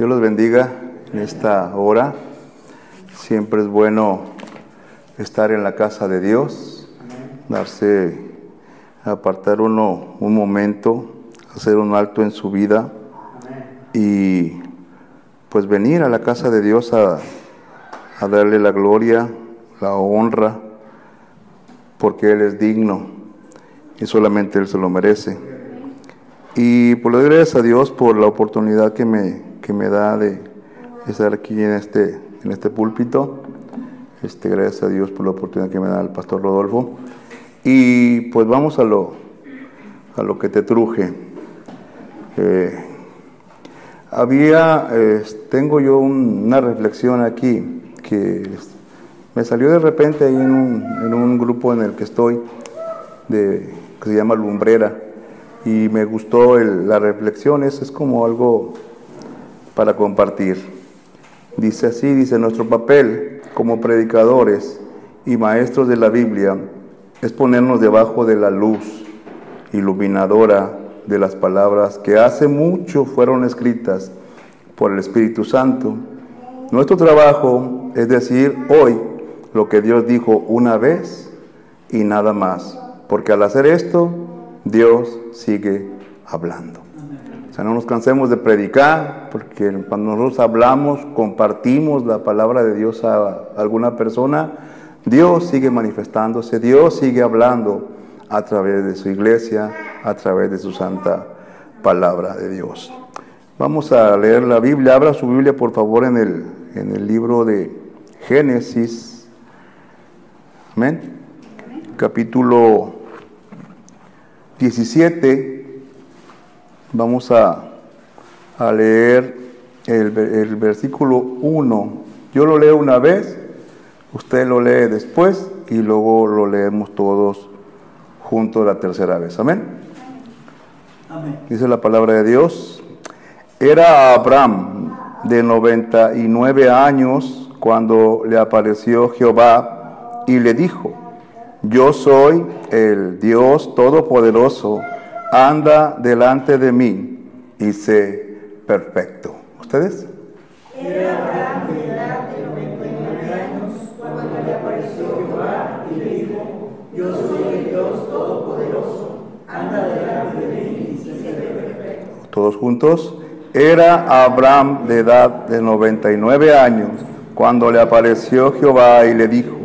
Dios los bendiga en esta hora. Siempre es bueno estar en la casa de Dios, darse, apartar uno un momento, hacer un alto en su vida y pues venir a la casa de Dios a, darle la gloria, la honra, porque Él es digno y solamente Él se lo merece. Y por lo gracias a Dios por la oportunidad que me, que me da de estar aquí en este, en este púlpito. Este, gracias a Dios por la oportunidad que me da el pastor Rodolfo. Y pues vamos a lo, a lo que te truje. Eh, había, eh, tengo yo una reflexión aquí que me salió de repente ahí en un, en un grupo en el que estoy, de, que se llama Lumbrera, y me gustó el, la reflexión, es, es como algo para compartir. Dice así, dice, nuestro papel como predicadores y maestros de la Biblia es ponernos debajo de la luz iluminadora de las palabras que hace mucho fueron escritas por el Espíritu Santo. Nuestro trabajo es decir hoy lo que Dios dijo una vez y nada más, porque al hacer esto, Dios sigue hablando. No nos cansemos de predicar, porque cuando nosotros hablamos, compartimos la palabra de Dios a alguna persona, Dios sigue manifestándose, Dios sigue hablando a través de su iglesia, a través de su santa palabra de Dios. Vamos a leer la Biblia. Abra su Biblia, por favor, en el, en el libro de Génesis. Amén. Capítulo 17. Vamos a, a leer el, el versículo 1. Yo lo leo una vez, usted lo lee después y luego lo leemos todos juntos la tercera vez. Amén. Amén. Dice la palabra de Dios. Era Abraham de 99 años cuando le apareció Jehová y le dijo, yo soy el Dios Todopoderoso, anda delante de mí y sé perfecto. ¿Ustedes? Era Abraham de edad de 99 años cuando le apareció Jehová y le dijo, yo soy el Dios Todopoderoso, anda delante de mí y sé perfecto. Todos juntos. Era Abraham de edad de 99 años cuando le apareció Jehová y le dijo,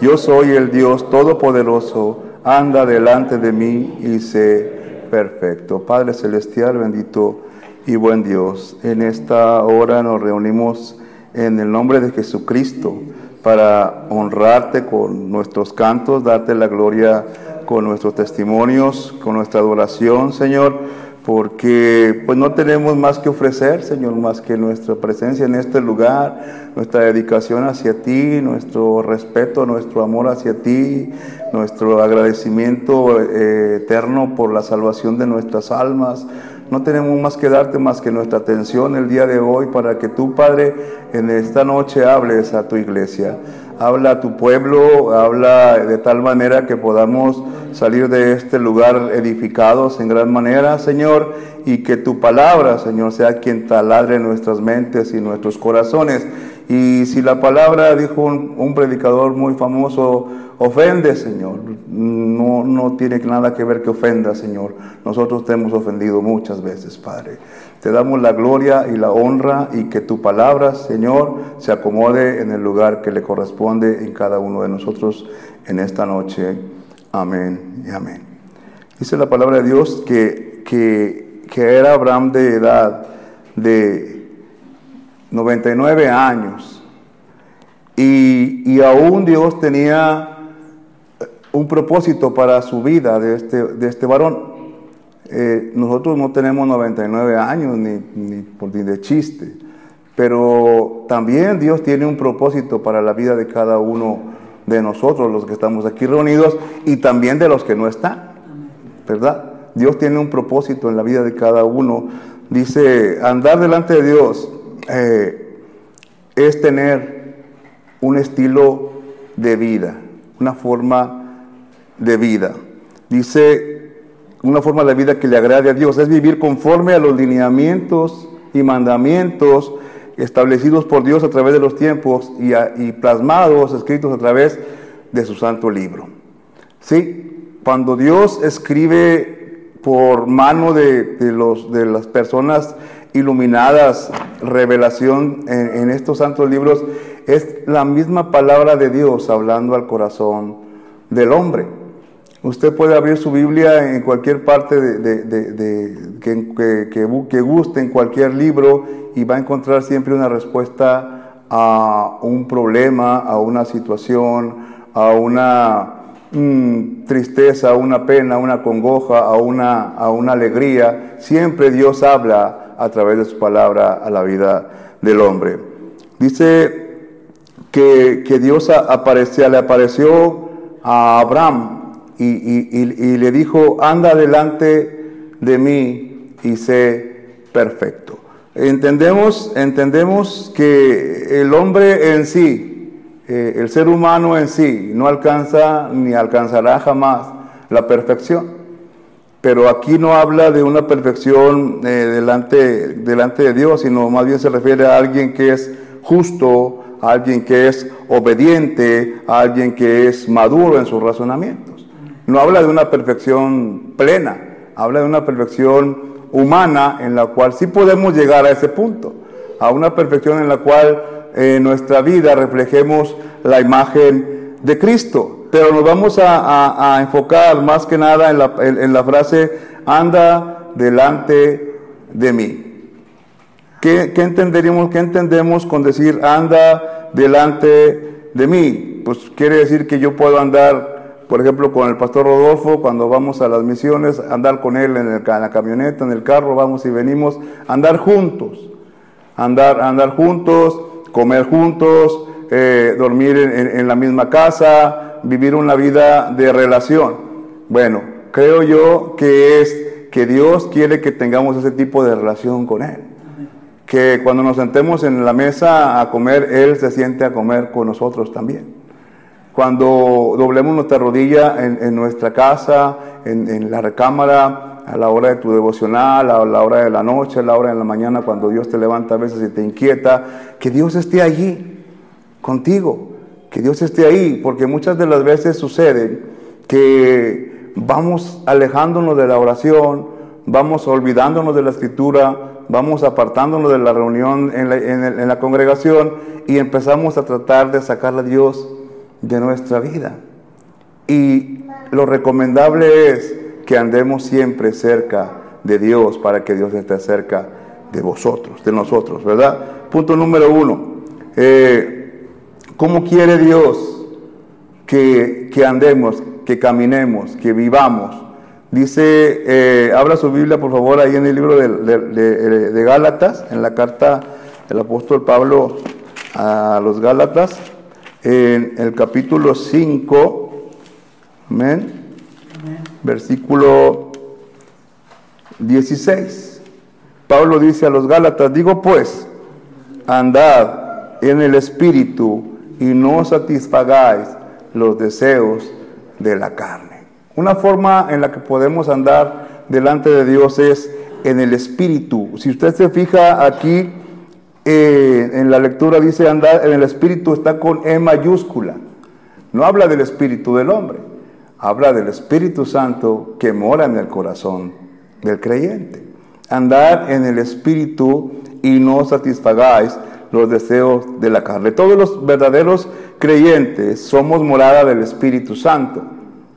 yo soy el Dios Todopoderoso, anda delante de mí y sé perfecto. Padre Celestial, bendito y buen Dios, en esta hora nos reunimos en el nombre de Jesucristo para honrarte con nuestros cantos, darte la gloria con nuestros testimonios, con nuestra adoración, Señor porque pues no tenemos más que ofrecer, Señor, más que nuestra presencia en este lugar, nuestra dedicación hacia ti, nuestro respeto, nuestro amor hacia ti, nuestro agradecimiento eh, eterno por la salvación de nuestras almas. No tenemos más que darte más que nuestra atención el día de hoy para que tú, Padre, en esta noche hables a tu iglesia. Habla a tu pueblo, habla de tal manera que podamos salir de este lugar edificados en gran manera, Señor, y que tu palabra, Señor, sea quien taladre nuestras mentes y nuestros corazones. Y si la palabra, dijo un, predicador muy famoso, ofende, Señor, no, no tiene nada que ver que ofenda, Señor. Nosotros te hemos ofendido muchas veces, Padre. Te damos la gloria y la honra y que tu palabra, Señor, se acomode en el lugar que le corresponde en cada uno de nosotros en esta noche. Amén y amén. Dice la palabra de Dios que, que, que era Abraham de edad de 99 años y, y aún Dios tenía un propósito para su vida de este, de este varón. Eh, nosotros no tenemos 99 años ni, ni, por, ni de chiste, pero también Dios tiene un propósito para la vida de cada uno de nosotros, los que estamos aquí reunidos, y también de los que no están, ¿verdad? Dios tiene un propósito en la vida de cada uno. Dice, andar delante de Dios eh, es tener un estilo de vida, una forma de vida. Dice, una forma de vida que le agrade a Dios, es vivir conforme a los lineamientos y mandamientos establecidos por Dios a través de los tiempos y, y plasmados, escritos a través de su santo libro. ¿Sí? Cuando Dios escribe por mano de, los, de las personas iluminadas, revelación en, estos santos libros, es la misma palabra de Dios hablando al corazón del hombre. Usted puede abrir su Biblia en cualquier parte de, que, que, guste, en cualquier libro, y va a encontrar siempre una respuesta a un problema, a una situación, a una mm, tristeza, a una pena, a una congoja, a una, a una alegría. Siempre Dios habla a través de su palabra a la vida del hombre. Dice que, que Dios aparecía, le apareció a Abraham y, le dijo, anda delante de mí y sé perfecto. Entendemos, entendemos que el hombre en sí, eh, el ser humano en sí, no alcanza ni alcanzará jamás la perfección. Pero aquí no habla de una perfección eh, delante, delante de Dios, sino más bien se refiere a alguien que es justo, a alguien que es obediente, a alguien que es maduro en sus razonamientos. No habla de una perfección plena, habla de una perfección humana en la cual sí podemos llegar a ese punto, a una perfección en la cual en nuestra vida reflejemos la imagen de Cristo. Pero nos vamos a, enfocar más que nada en la, frase, anda delante de mí. ¿Qué, ¿Qué, entenderíamos, ¿Qué entendemos con decir anda delante de mí? Pues quiere decir que yo puedo andar por ejemplo, con el pastor Rodolfo, cuando vamos a las misiones, andar con él en, la camioneta, en el carro, vamos y venimos, andar juntos, andar, andar juntos, comer juntos, eh, dormir en, la misma casa, vivir una vida de relación. Bueno, creo yo que es que Dios quiere que tengamos ese tipo de relación con Él. Que cuando nos sentemos en la mesa a comer, Él se siente a comer con nosotros también cuando doblemos nuestra rodilla en, nuestra casa, en, la recámara, a la hora de tu devocional, a la hora de la noche, a la hora de la mañana, cuando Dios te levanta a veces y te inquieta, que Dios esté allí contigo, que Dios esté ahí, porque muchas de las veces sucede que vamos alejándonos de la oración, vamos olvidándonos de la escritura, vamos apartándonos de la reunión en la, congregación y empezamos a tratar de sacar a Dios de nuestra vida. Y lo recomendable es que andemos siempre cerca de Dios para que Dios esté cerca de vosotros, de nosotros, ¿verdad? Punto número uno. Eh, ¿Cómo quiere Dios que, andemos, que caminemos, que vivamos? Dice, eh, abra su Biblia por favor ahí en el libro de, de Gálatas, en la carta del apóstol Pablo a los Gálatas en el capítulo 5, amén, versículo 16. Pablo dice a los Gálatas, digo pues, andad en el Espíritu y no satisfagáis los deseos de la carne. Una forma en la que podemos andar delante de Dios es en el Espíritu. Si usted se fija aquí, eh, en la lectura dice andar en el Espíritu, está con E mayúscula. No habla del Espíritu del hombre, habla del Espíritu Santo que mora en el corazón del creyente. Andar en el Espíritu y no satisfagáis los deseos de la carne. Todos los verdaderos creyentes somos morada del Espíritu Santo.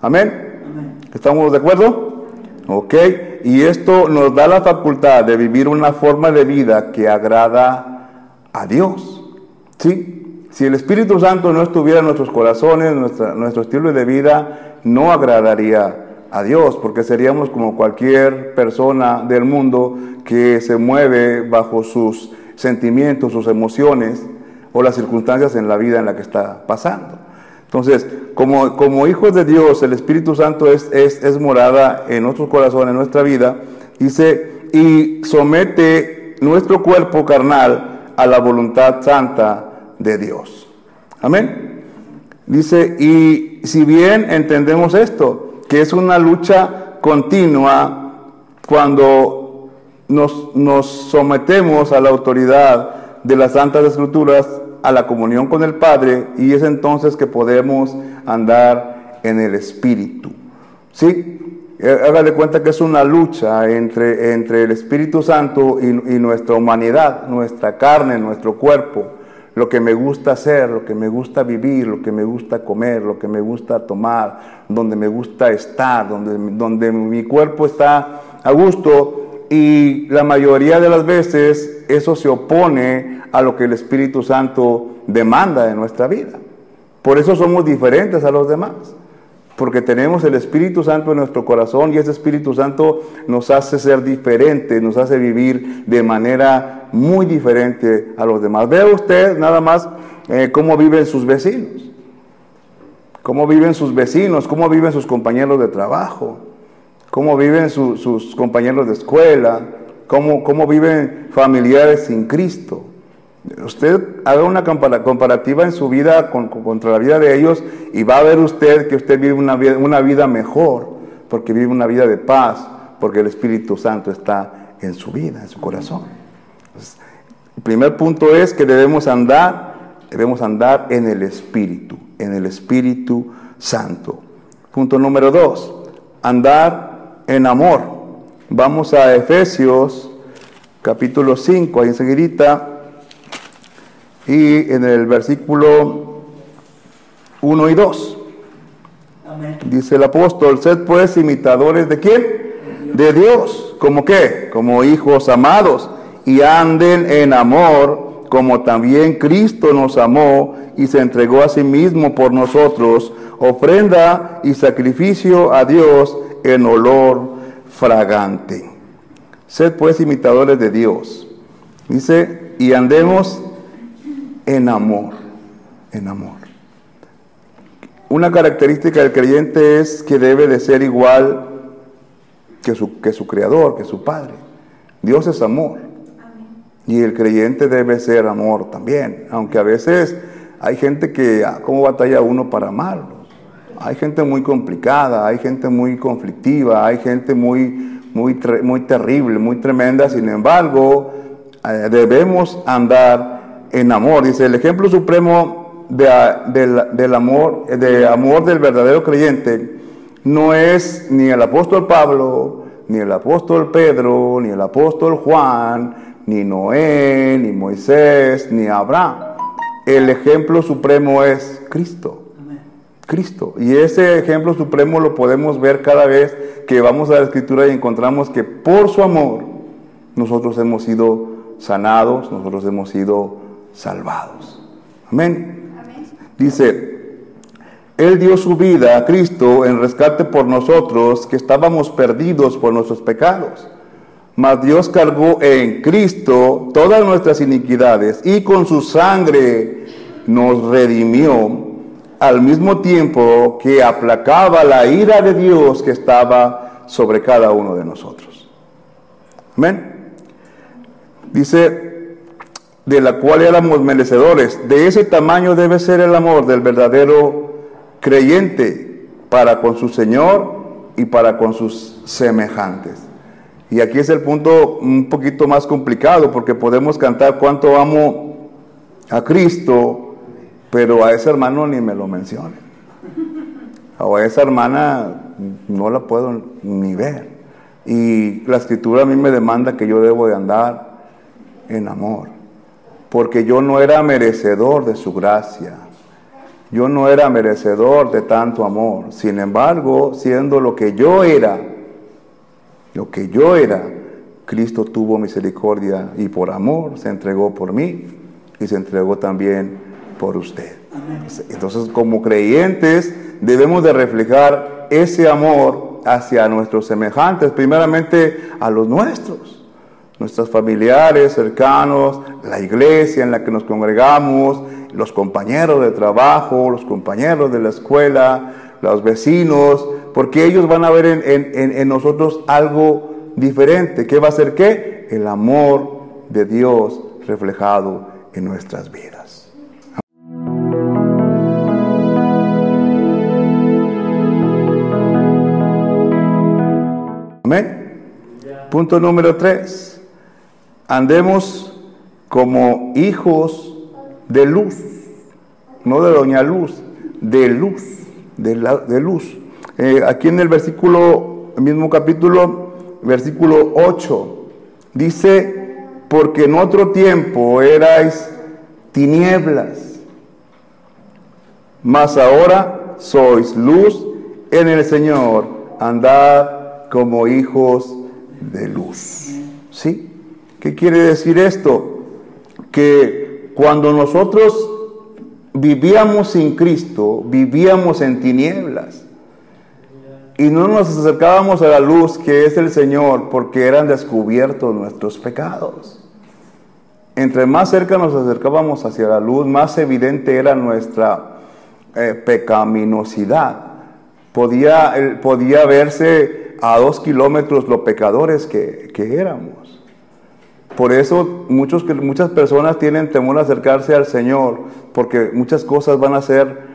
Amén. ¿Estamos de acuerdo? Ok. Y esto nos da la facultad de vivir una forma de vida que agrada a Dios. ¿Sí? Si el Espíritu Santo no estuviera en nuestros corazones, nuestro estilo de vida no agradaría a Dios, porque seríamos como cualquier persona del mundo que se mueve bajo sus sentimientos, sus emociones o las circunstancias en la vida en la que está pasando. Entonces, como, como hijos de Dios, el Espíritu Santo es, es, es morada en nuestros corazones, en nuestra vida, dice, y somete nuestro cuerpo carnal a la voluntad santa de Dios. Amén. Dice, y si bien entendemos esto, que es una lucha continua cuando nos, sometemos a la autoridad de las Santas Escrituras, a la comunión con el Padre, y es entonces que podemos andar en el Espíritu. ¿Sí? Eh, hágale cuenta que es una lucha entre, entre el Espíritu Santo y, y, nuestra humanidad, nuestra carne, nuestro cuerpo, lo que me gusta hacer, lo que me gusta vivir, lo que me gusta comer, lo que me gusta tomar, donde me gusta estar, donde, donde mi cuerpo está a gusto y la mayoría de las veces eso se opone a lo que el Espíritu Santo demanda de nuestra vida. Por eso somos diferentes a los demás porque tenemos el Espíritu Santo en nuestro corazón y ese Espíritu Santo nos hace ser diferentes, nos hace vivir de manera muy diferente a los demás. Vea usted nada más eh, cómo viven sus vecinos, cómo viven sus vecinos, cómo viven sus compañeros de trabajo, cómo viven sus compañeros de escuela, cómo, cómo viven familiares sin Cristo. Usted haga una comparativa en su vida contra la vida de ellos y va a ver usted que usted vive una vida, una vida mejor, porque vive una vida de paz, porque el Espíritu Santo está en su vida, en su corazón. el primer punto es que debemos andar, debemos andar en el Espíritu, en el Espíritu Santo. Punto número dos, andar en amor. Vamos a Efesios capítulo 5, ahí enseguida y en el versículo 1 y 2. Dice el apóstol, sed pues imitadores de quién? De Dios. ¿Como qué? Como hijos amados. Y anden en amor, como también Cristo nos amó y se entregó a sí mismo por nosotros, ofrenda y sacrificio a Dios en olor fragante. Sed pues imitadores de Dios. Dice, y andemos en amor, en amor. Una característica del creyente es que debe de ser igual que su, que su creador, que su padre. Dios es amor. Y el creyente debe ser amor también. Aunque a veces hay gente que, ah, ¿cómo batalla uno para amarlo? Hay gente muy complicada, hay gente muy conflictiva, hay gente muy, muy, muy terrible, muy tremenda. Sin embargo, eh, debemos andar en amor. Dice, el ejemplo supremo de, del amor, de amor del verdadero creyente no es ni el apóstol Pablo, ni el apóstol Pedro, ni el apóstol Juan, ni Noé, ni Moisés, ni Abraham. El ejemplo supremo es Cristo. Cristo. Y ese ejemplo supremo lo podemos ver cada vez que vamos a la escritura y encontramos que por su amor nosotros hemos sido sanados, nosotros hemos sido salvados. Amén. Dice, Él dio su vida a Cristo en rescate por nosotros que estábamos perdidos por nuestros pecados. Mas Dios cargó en Cristo todas nuestras iniquidades y con su sangre nos redimió al mismo tiempo que aplacaba la ira de Dios que estaba sobre cada uno de nosotros. Amén. Dice de la cual éramos merecedores. De ese tamaño debe ser el amor del verdadero creyente para con su Señor y para con sus semejantes. Y aquí es el punto un poquito más complicado porque podemos cantar cuánto amo a Cristo, pero a ese hermano ni me lo mencione. O a esa hermana no la puedo ni ver. Y la escritura a mí me demanda que yo debo de andar en amor porque yo no era merecedor de su gracia. Yo no era merecedor de tanto amor. Sin embargo, siendo lo que yo era, lo que yo era, Cristo tuvo misericordia y por amor se entregó por mí y se entregó también por usted. Entonces, como creyentes, debemos de reflejar ese amor hacia nuestros semejantes, primeramente a los nuestros nuestros familiares cercanos, la iglesia en la que nos congregamos, los compañeros de trabajo, los compañeros de la escuela, los vecinos, porque ellos van a ver en, nosotros algo diferente. ¿Qué va a ser qué? El amor de Dios reflejado en nuestras vidas. Punto número tres andemos como hijos de luz, no de doña luz, de luz, de, la, de luz. Eh, aquí en el versículo, mismo capítulo, versículo 8, dice, porque en otro tiempo erais tinieblas, mas ahora sois luz en el Señor, andad como hijos de luz. ¿Sí? ¿Qué quiere decir esto? Que cuando nosotros vivíamos sin Cristo, vivíamos en tinieblas. Y no nos acercábamos a la luz que es el Señor porque eran descubiertos nuestros pecados. Entre más cerca nos acercábamos hacia la luz, más evidente era nuestra eh, pecaminosidad. Podía, podía verse a dos kilómetros lo pecadores que, que éramos. Por eso muchos, muchas personas tienen temor a acercarse al Señor, porque muchas cosas van a ser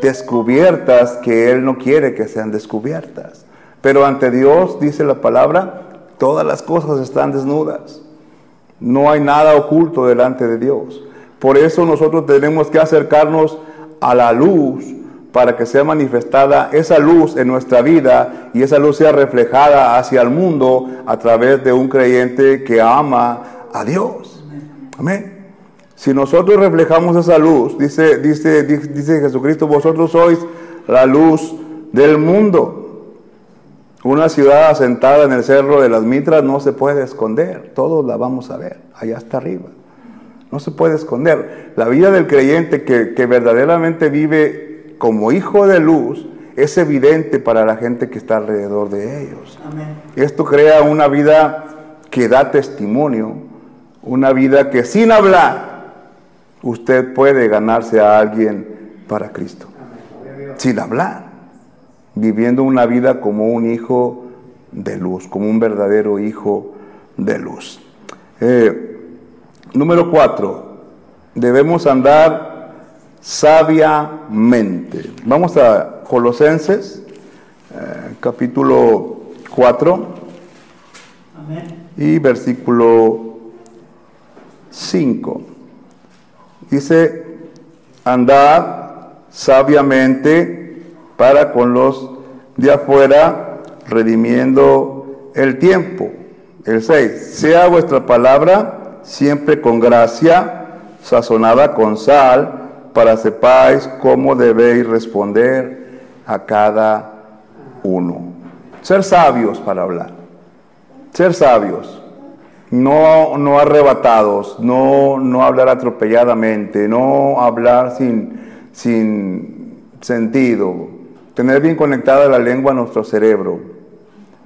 descubiertas que Él no quiere que sean descubiertas. Pero ante Dios, dice la palabra, todas las cosas están desnudas. No hay nada oculto delante de Dios. Por eso nosotros tenemos que acercarnos a la luz para que sea manifestada esa luz en nuestra vida y esa luz sea reflejada hacia el mundo a través de un creyente que ama a Dios. Amén. Si nosotros reflejamos esa luz, dice, dice, dice Jesucristo, vosotros sois la luz del mundo. Una ciudad asentada en el cerro de las Mitras no se puede esconder, todos la vamos a ver, allá está arriba. No se puede esconder. La vida del creyente que, que verdaderamente vive como hijo de luz es evidente para la gente que está alrededor de ellos. Esto crea una vida que da testimonio, una vida que sin hablar usted puede ganarse a alguien para Cristo. Sin hablar, viviendo una vida como un hijo de luz, como un verdadero hijo de luz. Eh, número cuatro, debemos andar sabiamente. Vamos a Colosenses, eh, capítulo 4 y versículo 5. Dice, andad sabiamente para con los de afuera, redimiendo el tiempo. El 6. Sea vuestra palabra siempre con gracia, sazonada con sal, para sepáis cómo debéis responder a cada uno. Ser sabios para hablar. Ser sabios. No, no arrebatados, no, no hablar atropelladamente, no hablar sin, sin sentido. Tener bien conectada la lengua a nuestro cerebro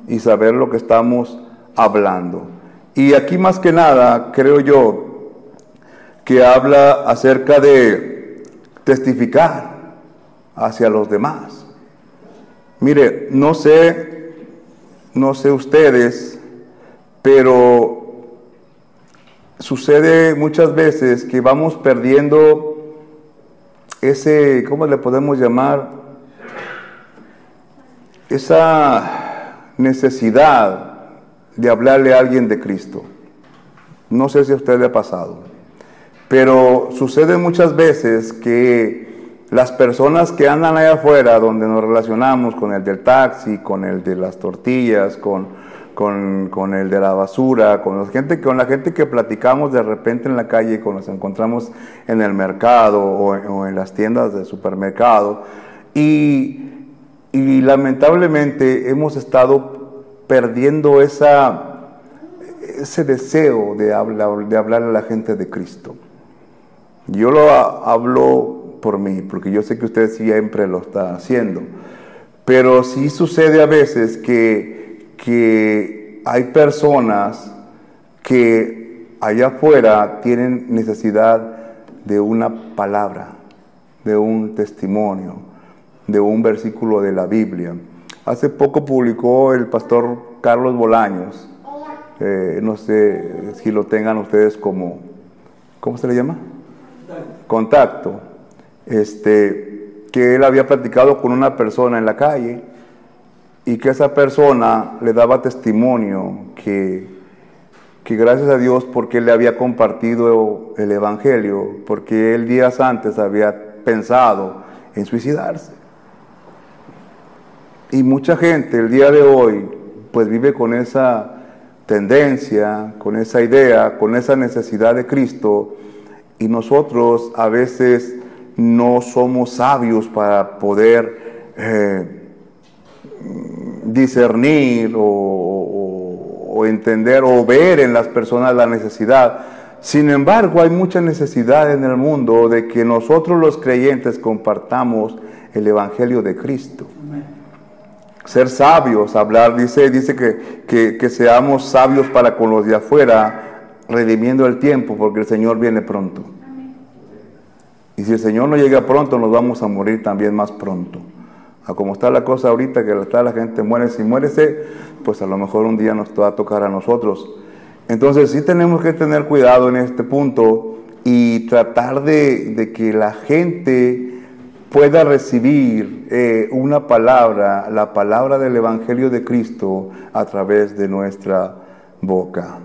y saber lo que estamos hablando. Y aquí más que nada, creo yo, que habla acerca de testificar hacia los demás. Mire, no sé, no sé ustedes, pero sucede muchas veces que vamos perdiendo ese, ¿cómo le podemos llamar? Esa necesidad de hablarle a alguien de Cristo. No sé si a usted le ha pasado. Pero sucede muchas veces que las personas que andan allá afuera, donde nos relacionamos con el del taxi, con el de las tortillas, con, con, el de la basura, con la, gente, con que platicamos de repente en la calle, cuando nos encontramos en el mercado o, en las tiendas de supermercado, y, lamentablemente hemos estado perdiendo ese deseo de hablar, de hablar a la gente de Cristo. Yo lo hablo por mí, porque yo sé que usted siempre lo está haciendo. Pero sí sucede a veces que, que hay personas que allá afuera tienen necesidad de una palabra, de un testimonio, de un versículo de la Biblia. Hace poco publicó el pastor Carlos Bolaños, eh, no sé si lo tengan ustedes como, ¿cómo se le llama? Contacto, este, que él había platicado con una persona en la calle y que esa persona le daba testimonio que, que gracias a Dios porque él le había compartido el Evangelio, porque él días antes había pensado en suicidarse. Y mucha gente el día de hoy pues vive con esa tendencia, con esa idea, con esa necesidad de Cristo y nosotros a veces no somos sabios para poder eh, discernir o, entender o ver en las personas la necesidad. Sin embargo, hay mucha necesidad en el mundo de que nosotros los creyentes compartamos el Evangelio de Cristo. Ser sabios, hablar, dice, dice que, que, seamos sabios para con los de afuera, redimiendo el tiempo, porque el Señor viene pronto. Y si el Señor no llega pronto, nos vamos a morir también más pronto. A como está la cosa ahorita, que está la gente muere, si muérese, pues a lo mejor un día nos va a tocar a nosotros. Entonces sí tenemos que tener cuidado en este punto y tratar de, que la gente pueda recibir eh, una palabra, la palabra del Evangelio de Cristo a través de nuestra boca.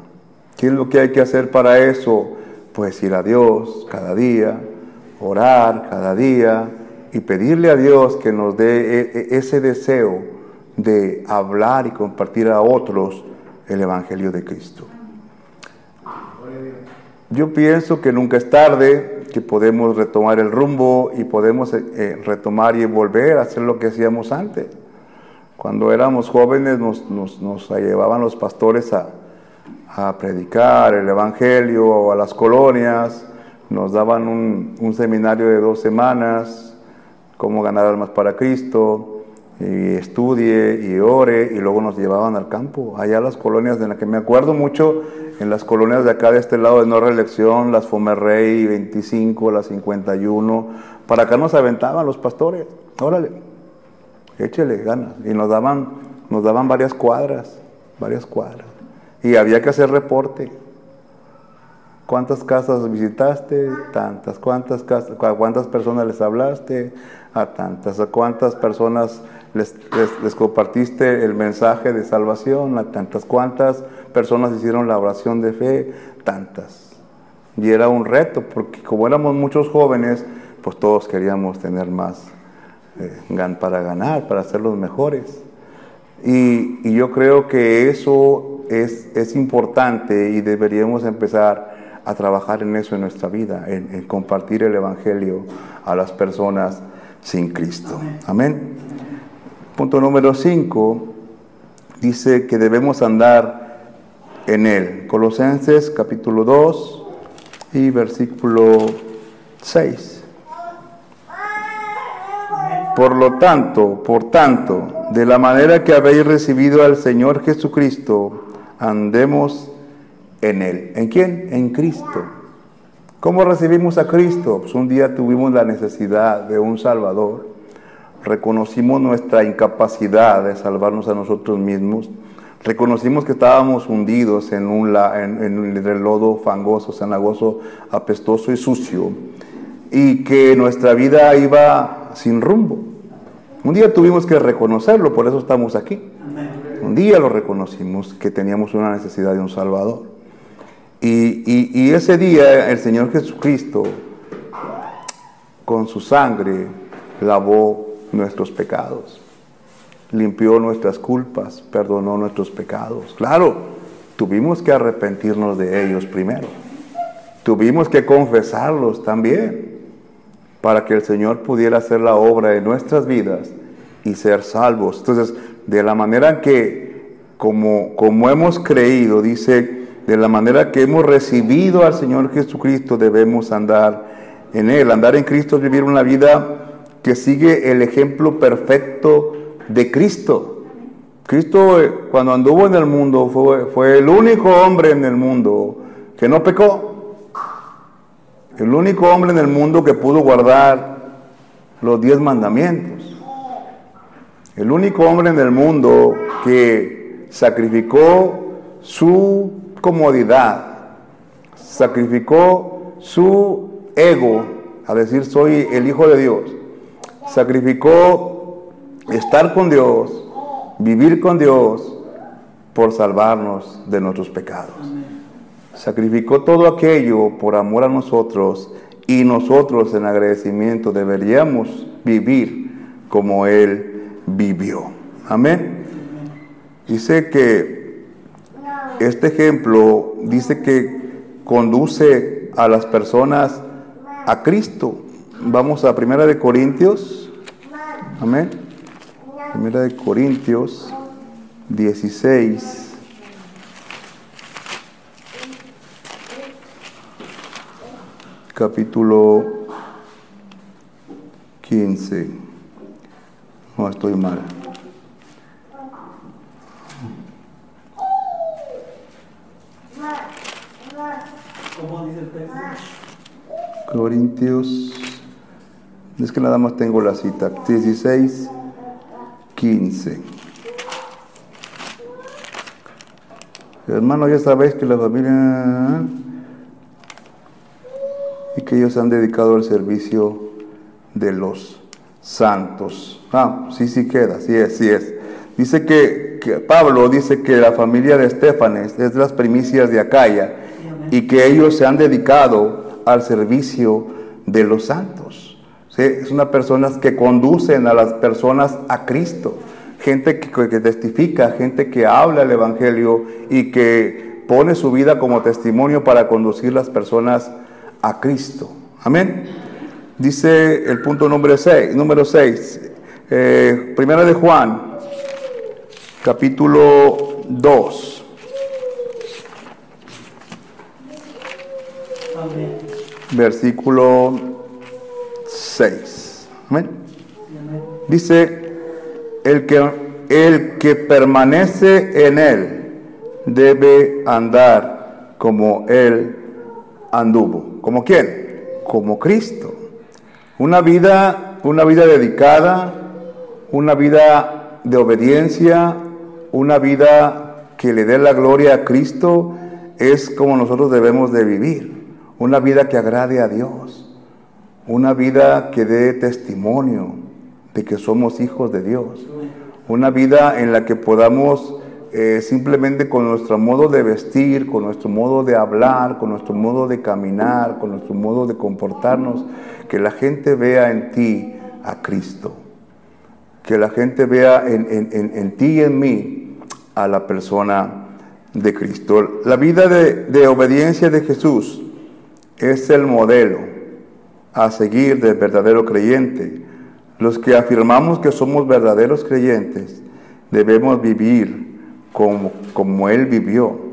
¿Qué es lo que hay que hacer para eso? Pues ir a Dios cada día, orar cada día y pedirle a Dios que nos dé e, e, ese deseo de hablar y compartir a otros el Evangelio de Cristo. Yo pienso que nunca es tarde, que podemos retomar el rumbo y podemos eh, eh, retomar y volver a hacer lo que hacíamos antes. Cuando éramos jóvenes nos, nos, llevaban los pastores a, a, predicar el Evangelio a las colonias, nos daban un, seminario de dos semanas, cómo ganar almas para Cristo, y estudie y ore, y luego nos llevaban al campo, allá las colonias de las que me acuerdo mucho, en las colonias de acá de este lado de no reelección, las Fomerrey 25, las 51, para acá nos aventaban los pastores, órale, échele ganas, y nos daban, nos daban varias cuadras, varias cuadras, y había que hacer reporte. ¿Cuántas casas visitaste? Tantas. ¿Cuántas, casas, ¿Cuántas personas les hablaste? A tantas. ¿A cuántas personas les, compartiste el mensaje de salvación? A tantas. ¿Cuántas personas hicieron la oración de fe, tantas. Y era un reto, porque como éramos muchos jóvenes, pues todos queríamos tener más eh, para ganar, para ser los mejores. Y, yo creo que eso es, es, importante y deberíamos empezar a trabajar en eso en nuestra vida, en, compartir el Evangelio a las personas sin Cristo. Amén. Punto número 5 dice que debemos andar en él. Colosenses capítulo 2 y versículo 6. Por lo tanto, por tanto, de la manera que habéis recibido al Señor Jesucristo, andemos en Él. ¿En quién? En Cristo. ¿Cómo recibimos a Cristo? Pues un día tuvimos la necesidad de un Salvador, reconocimos nuestra incapacidad de salvarnos a nosotros mismos, Reconocimos que estábamos hundidos en un en, el lodo fangoso, cenagoso, apestoso y sucio, y que nuestra vida iba sin rumbo. Un día tuvimos que reconocerlo, por eso estamos aquí. Un día lo reconocimos que teníamos una necesidad de un Salvador. Y ese día el Señor Jesucristo, con su sangre, lavó nuestros pecados limpió nuestras culpas, perdonó nuestros pecados. Claro, tuvimos que arrepentirnos de ellos primero. Tuvimos que confesarlos también para que el Señor pudiera hacer la obra en nuestras vidas y ser salvos. Entonces, de la manera que, como, como hemos creído, dice, de la manera que hemos recibido al Señor Jesucristo, debemos andar en Él. Andar en Cristo es vivir una vida que sigue el ejemplo perfecto de Cristo. Cristo eh, cuando anduvo en el mundo fue, fue el único hombre en el mundo que no pecó. El único hombre en el mundo que pudo guardar los diez mandamientos. El único hombre en el mundo que sacrificó su comodidad, sacrificó su ego, a decir soy el Hijo de Dios, sacrificó estar con Dios, vivir con Dios por salvarnos de nuestros pecados. sacrificó todo aquello por amor a nosotros y nosotros en agradecimiento deberíamos vivir como Él vivió. Amén. Dice que este ejemplo dice que conduce a las personas a Cristo. Vamos a Primera de Corintios. Amén. Primera de Corintios 16. Capítulo 15. No estoy mal. Corintios, es que nada más tengo la cita, 16, 15. Hermano, ya sabéis que la familia y que ellos han dedicado al servicio de los santos. Ah, sí, sí queda, sí es, sí es. Dice que, que Pablo dice que la familia de Estefanes es de las primicias de Acaya y que ellos se han dedicado al servicio de los santos. ¿Sí? Una personas que conducen a las personas a Cristo, gente que, que testifica, gente que habla el Evangelio y que pone su vida como testimonio para conducir las personas a Cristo. Amén. Dice el punto número 6, número 6, eh, primera de Juan, capítulo 2. Amén. versículo 6. Amén. Amén. Dice, el que, el que permanece en él debe andar como él anduvo. ¿Como quién? Como Cristo. Una vida, una vida dedicada, una vida de obediencia, una vida que le dé la gloria a Cristo, es como nosotros debemos de vivir. Una vida que agrade a Dios. Una vida que dé testimonio de que somos hijos de Dios. Una vida en la que podamos eh, simplemente con nuestro modo de vestir, con nuestro modo de hablar, con nuestro modo de caminar, con nuestro modo de comportarnos, que la gente vea en ti a Cristo. Que la gente vea en, en- en- en ti y en mí a la persona de Cristo. La vida de, de obediencia de Jesús es el modelo a seguir del verdadero creyente. Los que afirmamos que somos verdaderos creyentes debemos vivir como, como Él vivió.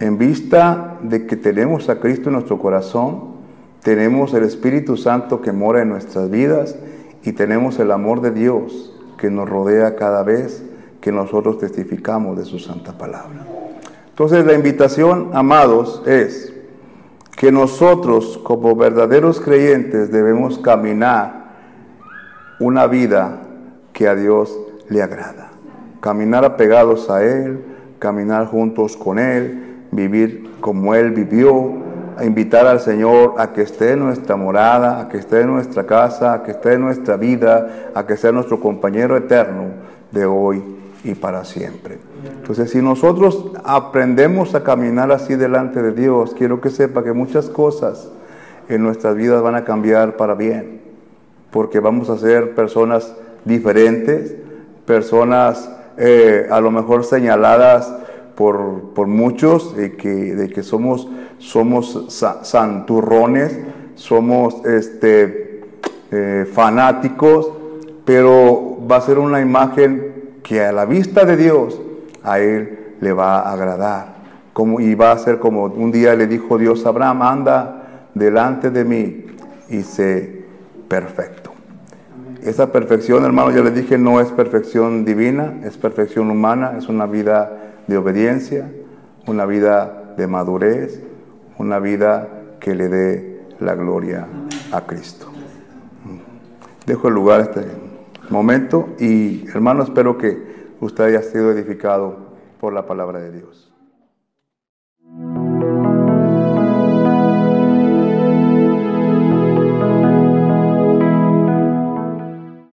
En vista de que tenemos a Cristo en nuestro corazón, tenemos el Espíritu Santo que mora en nuestras vidas y tenemos el amor de Dios que nos rodea cada vez que nosotros testificamos de su santa palabra. Entonces la invitación, amados, es que nosotros como verdaderos creyentes debemos caminar una vida que a Dios le agrada. Caminar apegados a Él, caminar juntos con Él, vivir como Él vivió, a invitar al Señor a que esté en nuestra morada, a que esté en nuestra casa, a que esté en nuestra vida, a que sea nuestro compañero eterno de hoy y para siempre. Entonces, si nosotros aprendemos a caminar así delante de Dios, quiero que sepa que muchas cosas en nuestras vidas van a cambiar para bien, porque vamos a ser personas diferentes, personas eh, a lo mejor señaladas por, por muchos de que, de que somos, somos sa- santurrones, somos este, eh, fanáticos, pero va a ser una imagen que a la vista de Dios a Él le va a agradar. Como, y va a ser como un día le dijo Dios a Abraham, anda delante de mí y sé perfecto. Esa perfección, hermano, ya le dije, no es perfección divina, es perfección humana, es una vida de obediencia, una vida de madurez, una vida que le dé la gloria a Cristo. Dejo el lugar este momento y, hermano, espero que usted haya sido edificado por la palabra de Dios.